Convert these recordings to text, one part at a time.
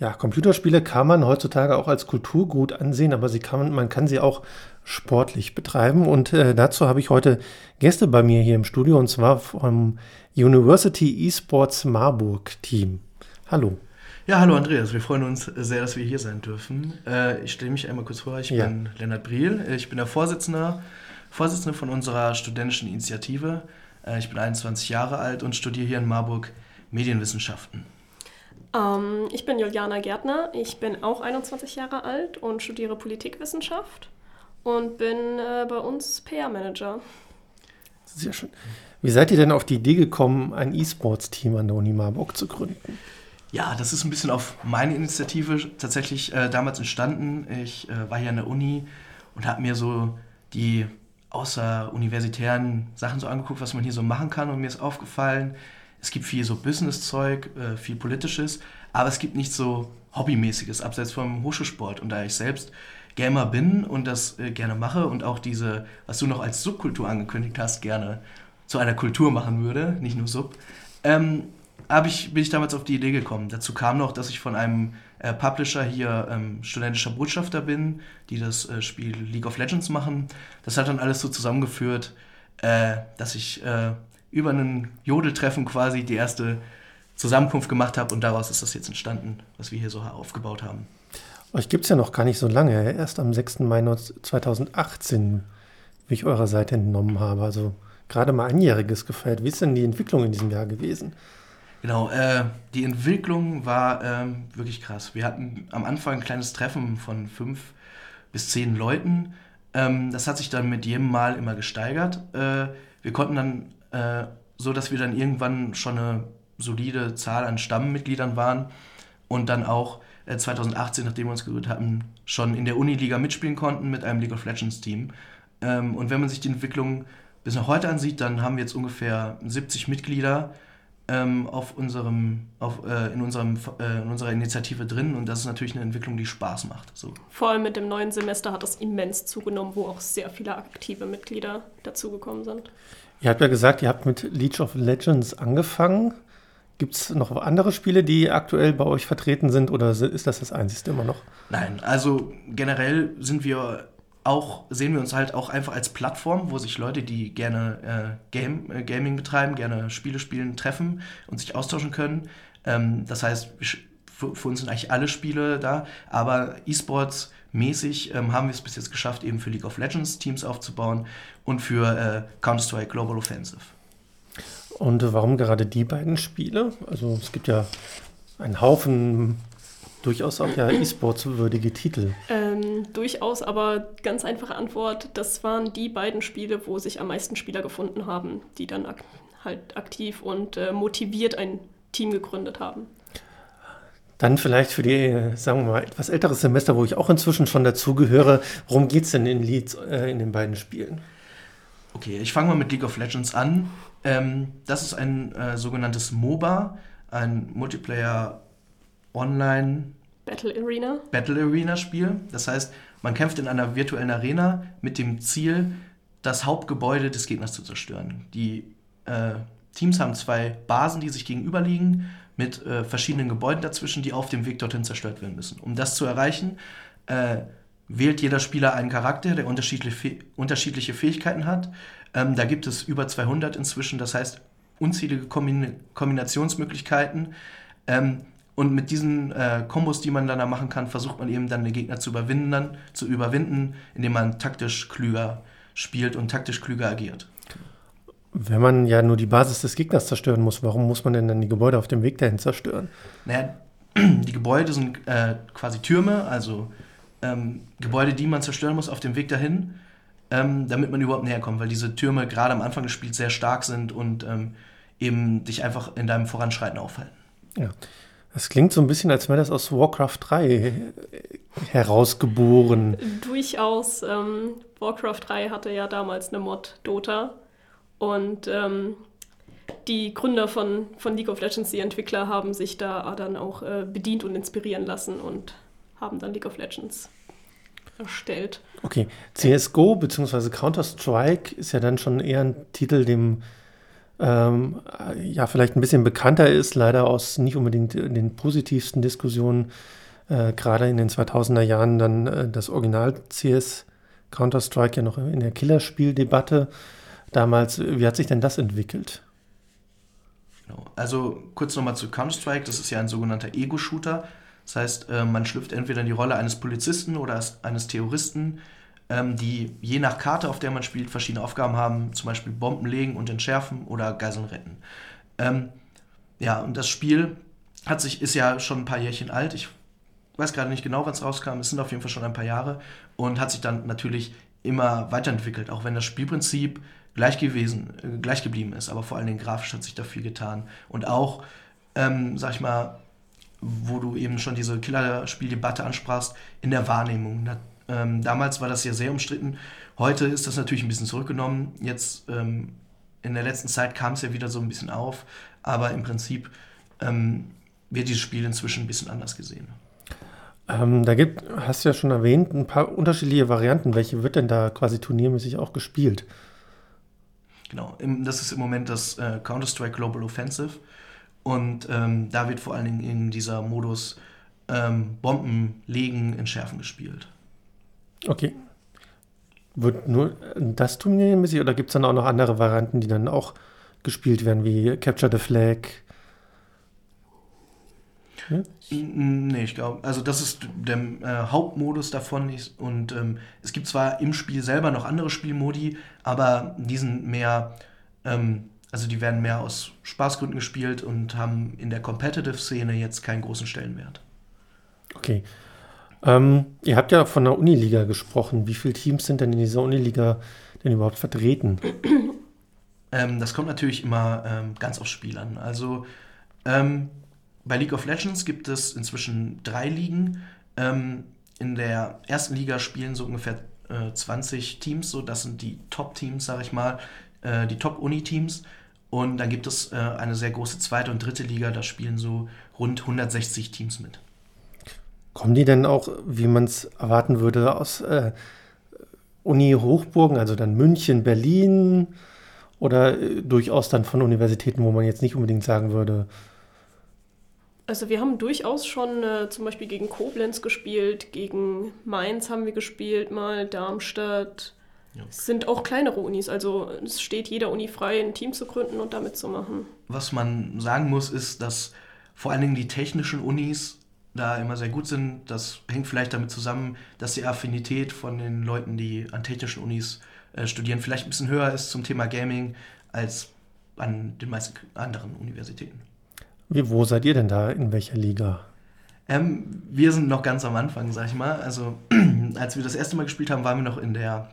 Ja, Computerspiele kann man heutzutage auch als Kulturgut ansehen, aber sie kann, man kann sie auch sportlich betreiben. Und äh, dazu habe ich heute Gäste bei mir hier im Studio und zwar vom University Esports Marburg Team. Hallo. Ja, hallo Andreas, wir freuen uns sehr, dass wir hier sein dürfen. Äh, ich stelle mich einmal kurz vor, ich ja. bin Lennart Briel, ich bin der Vorsitzende, Vorsitzende von unserer studentischen Initiative. Äh, ich bin 21 Jahre alt und studiere hier in Marburg Medienwissenschaften. Ähm, ich bin Juliana Gärtner, ich bin auch 21 Jahre alt und studiere Politikwissenschaft und bin äh, bei uns PR-Manager. Sehr schön. Wie seid ihr denn auf die Idee gekommen, ein E-Sports-Team an der Uni Marburg zu gründen? Ja, das ist ein bisschen auf meine Initiative tatsächlich äh, damals entstanden. Ich äh, war hier an der Uni und habe mir so die außeruniversitären Sachen so angeguckt, was man hier so machen kann. Und mir ist aufgefallen, es gibt viel so Business-Zeug, äh, viel Politisches, aber es gibt nicht so Hobbymäßiges, abseits vom Hochschulsport. Und da ich selbst Gamer bin und das äh, gerne mache und auch diese, was du noch als Subkultur angekündigt hast, gerne zu einer Kultur machen würde, nicht nur Sub, ähm, ich, bin ich damals auf die Idee gekommen. Dazu kam noch, dass ich von einem äh, Publisher hier ähm, studentischer Botschafter bin, die das äh, Spiel League of Legends machen. Das hat dann alles so zusammengeführt, äh, dass ich äh, über einen Jodeltreffen quasi die erste Zusammenkunft gemacht habe und daraus ist das jetzt entstanden, was wir hier so aufgebaut haben. Euch gibt es ja noch gar nicht so lange, erst am 6. Mai 2018, wie ich eurer Seite entnommen habe. Also gerade mal einjähriges gefeiert. Wie ist denn die Entwicklung in diesem Jahr gewesen? Genau, äh, die Entwicklung war ähm, wirklich krass. Wir hatten am Anfang ein kleines Treffen von fünf bis zehn Leuten. Ähm, das hat sich dann mit jedem Mal immer gesteigert. Äh, wir konnten dann äh, so dass wir dann irgendwann schon eine solide Zahl an Stammmitgliedern waren und dann auch äh, 2018, nachdem wir uns gegründet hatten, schon in der Uniliga mitspielen konnten mit einem League of Legends Team. Ähm, und wenn man sich die Entwicklung bis nach heute ansieht, dann haben wir jetzt ungefähr 70 Mitglieder ähm, auf unserem, auf, äh, in, unserem, äh, in unserer Initiative drin und das ist natürlich eine Entwicklung, die Spaß macht. So. Vor allem mit dem neuen Semester hat das immens zugenommen, wo auch sehr viele aktive Mitglieder dazugekommen sind. Ihr habt ja gesagt, ihr habt mit League of Legends angefangen. Gibt es noch andere Spiele, die aktuell bei euch vertreten sind oder ist das das einzigste immer noch? Nein, also generell sind wir auch, sehen wir uns halt auch einfach als Plattform, wo sich Leute, die gerne äh, Game, äh, Gaming betreiben, gerne Spiele spielen, treffen und sich austauschen können. Ähm, das heißt, für, für, uns sind eigentlich alle Spiele da, aber E-Sports mäßig ähm, haben wir es bis jetzt geschafft, eben für League of Legends Teams aufzubauen und für äh, Counter-Strike Global Offensive. Und warum gerade die beiden Spiele? Also es gibt ja einen Haufen durchaus auch ja E-Sports-würdige Titel. Ähm, durchaus, aber ganz einfache Antwort, das waren die beiden Spiele, wo sich am meisten Spieler gefunden haben, die dann ak halt aktiv und äh, motiviert ein Team gegründet haben. Dann vielleicht für die, sagen wir mal, etwas älteres Semester, wo ich auch inzwischen schon dazugehöre, worum geht es denn in Leeds äh, in den beiden Spielen? Okay, ich fange mal mit League of Legends an. Ähm, das ist ein äh, sogenanntes MOBA, ein Multiplayer Online Battle Arena. Battle Arena Spiel. Das heißt, man kämpft in einer virtuellen Arena mit dem Ziel, das Hauptgebäude des Gegners zu zerstören. Die äh, Teams haben zwei Basen, die sich gegenüberliegen mit äh, verschiedenen Gebäuden dazwischen, die auf dem Weg dorthin zerstört werden müssen. Um das zu erreichen, äh, wählt jeder Spieler einen Charakter, der unterschiedliche, unterschiedliche Fähigkeiten hat. Ähm, da gibt es über 200 inzwischen, das heißt unzählige Kombin Kombinationsmöglichkeiten. Ähm, und mit diesen äh, Kombos, die man dann da machen kann, versucht man eben dann den Gegner zu überwinden, zu überwinden, indem man taktisch klüger spielt und taktisch klüger agiert. Wenn man ja nur die Basis des Gegners zerstören muss, warum muss man denn dann die Gebäude auf dem Weg dahin zerstören? Naja, die Gebäude sind äh, quasi Türme, also ähm, Gebäude, die man zerstören muss auf dem Weg dahin, ähm, damit man überhaupt näher kommt, weil diese Türme gerade am Anfang des Spiels sehr stark sind und ähm, eben dich einfach in deinem Voranschreiten aufhalten. Ja. Das klingt so ein bisschen, als wäre das aus Warcraft 3 herausgeboren. Durchaus. Ähm, Warcraft 3 hatte ja damals eine Mod Dota und ähm, die Gründer von, von League of Legends, die Entwickler, haben sich da dann auch äh, bedient und inspirieren lassen und haben dann League of Legends erstellt. Okay, CSGO bzw. Counter-Strike ist ja dann schon eher ein Titel, dem ähm, ja vielleicht ein bisschen bekannter ist, leider aus nicht unbedingt den positivsten Diskussionen, äh, gerade in den 2000er Jahren dann äh, das Original CS Counter-Strike ja noch in der Killerspieldebatte. Damals, wie hat sich denn das entwickelt? Genau. Also kurz nochmal zu Counter-Strike, das ist ja ein sogenannter Ego-Shooter. Das heißt, äh, man schlüpft entweder in die Rolle eines Polizisten oder eines Terroristen, ähm, die je nach Karte, auf der man spielt, verschiedene Aufgaben haben, zum Beispiel Bomben legen und entschärfen oder Geiseln retten. Ähm, ja, und das Spiel hat sich, ist ja schon ein paar Jährchen alt. Ich weiß gerade nicht genau, wann es rauskam. Es sind auf jeden Fall schon ein paar Jahre und hat sich dann natürlich immer weiterentwickelt, auch wenn das Spielprinzip gleich gewesen, äh, gleich geblieben ist. Aber vor allen Dingen grafisch hat sich da viel getan. Und auch, ähm, sag ich mal, wo du eben schon diese Killerspieldebatte ansprachst, in der Wahrnehmung. Da, ähm, damals war das ja sehr umstritten. Heute ist das natürlich ein bisschen zurückgenommen. Jetzt ähm, in der letzten Zeit kam es ja wieder so ein bisschen auf. Aber im Prinzip ähm, wird dieses Spiel inzwischen ein bisschen anders gesehen. Ähm, da gibt, hast du ja schon erwähnt, ein paar unterschiedliche Varianten. Welche wird denn da quasi turniermäßig auch gespielt? Genau, das ist im Moment das äh, Counter-Strike Global Offensive. Und ähm, da wird vor allen Dingen in dieser Modus ähm, Bomben legen, entschärfen gespielt. Okay. Wird nur das turniermäßig oder gibt es dann auch noch andere Varianten, die dann auch gespielt werden, wie Capture the Flag? Ne? Nee, ich glaube, also das ist der äh, Hauptmodus davon. Ich, und ähm, es gibt zwar im Spiel selber noch andere Spielmodi, aber die sind mehr, ähm, also die werden mehr aus Spaßgründen gespielt und haben in der Competitive-Szene jetzt keinen großen Stellenwert. Okay. Ähm, ihr habt ja von der Uniliga gesprochen. Wie viele Teams sind denn in dieser Uniliga denn überhaupt vertreten? Ähm, das kommt natürlich immer ähm, ganz aufs Spiel an. Also ähm, bei League of Legends gibt es inzwischen drei Ligen. Ähm, in der ersten Liga spielen so ungefähr äh, 20 Teams, so das sind die Top-Teams, sage ich mal, äh, die Top-Uni-Teams. Und dann gibt es äh, eine sehr große zweite und dritte Liga, da spielen so rund 160 Teams mit. Kommen die denn auch, wie man es erwarten würde, aus äh, Uni-Hochburgen, also dann München, Berlin oder äh, durchaus dann von Universitäten, wo man jetzt nicht unbedingt sagen würde, also wir haben durchaus schon äh, zum Beispiel gegen Koblenz gespielt, gegen Mainz haben wir gespielt, mal Darmstadt. Ja. Es sind auch kleinere Unis, also es steht jeder Uni frei, ein Team zu gründen und damit zu machen. Was man sagen muss, ist, dass vor allen Dingen die technischen Unis da immer sehr gut sind. Das hängt vielleicht damit zusammen, dass die Affinität von den Leuten, die an technischen Unis äh, studieren, vielleicht ein bisschen höher ist zum Thema Gaming als an den meisten anderen Universitäten. Wie, wo seid ihr denn da? In welcher Liga? Ähm, wir sind noch ganz am Anfang, sag ich mal. Also, als wir das erste Mal gespielt haben, waren wir noch in der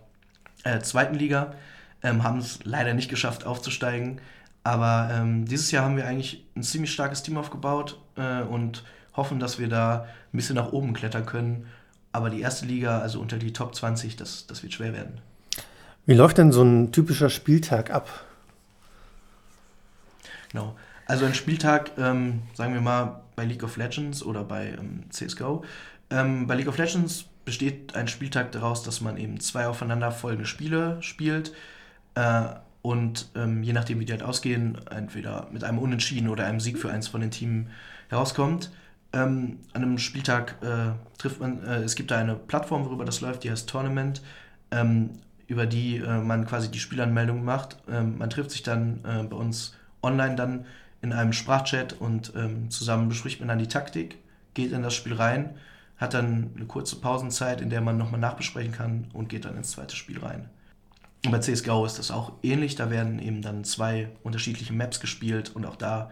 äh, zweiten Liga. Ähm, haben es leider nicht geschafft, aufzusteigen. Aber ähm, dieses Jahr haben wir eigentlich ein ziemlich starkes Team aufgebaut äh, und hoffen, dass wir da ein bisschen nach oben klettern können. Aber die erste Liga, also unter die Top 20, das, das wird schwer werden. Wie läuft denn so ein typischer Spieltag ab? Genau. Also ein Spieltag, ähm, sagen wir mal, bei League of Legends oder bei ähm, CSGO. Ähm, bei League of Legends besteht ein Spieltag daraus, dass man eben zwei aufeinanderfolgende Spiele spielt. Äh, und ähm, je nachdem, wie die halt ausgehen, entweder mit einem Unentschieden oder einem Sieg für eins von den Teams herauskommt. Ähm, an einem Spieltag äh, trifft man, äh, es gibt da eine Plattform, worüber das läuft, die heißt Tournament, ähm, über die äh, man quasi die Spielanmeldung macht. Ähm, man trifft sich dann äh, bei uns online dann in einem Sprachchat und ähm, zusammen bespricht man dann die Taktik, geht in das Spiel rein, hat dann eine kurze Pausenzeit, in der man nochmal nachbesprechen kann und geht dann ins zweite Spiel rein. Und bei CSGO ist das auch ähnlich, da werden eben dann zwei unterschiedliche Maps gespielt und auch da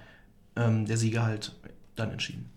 ähm, der Sieger halt dann entschieden.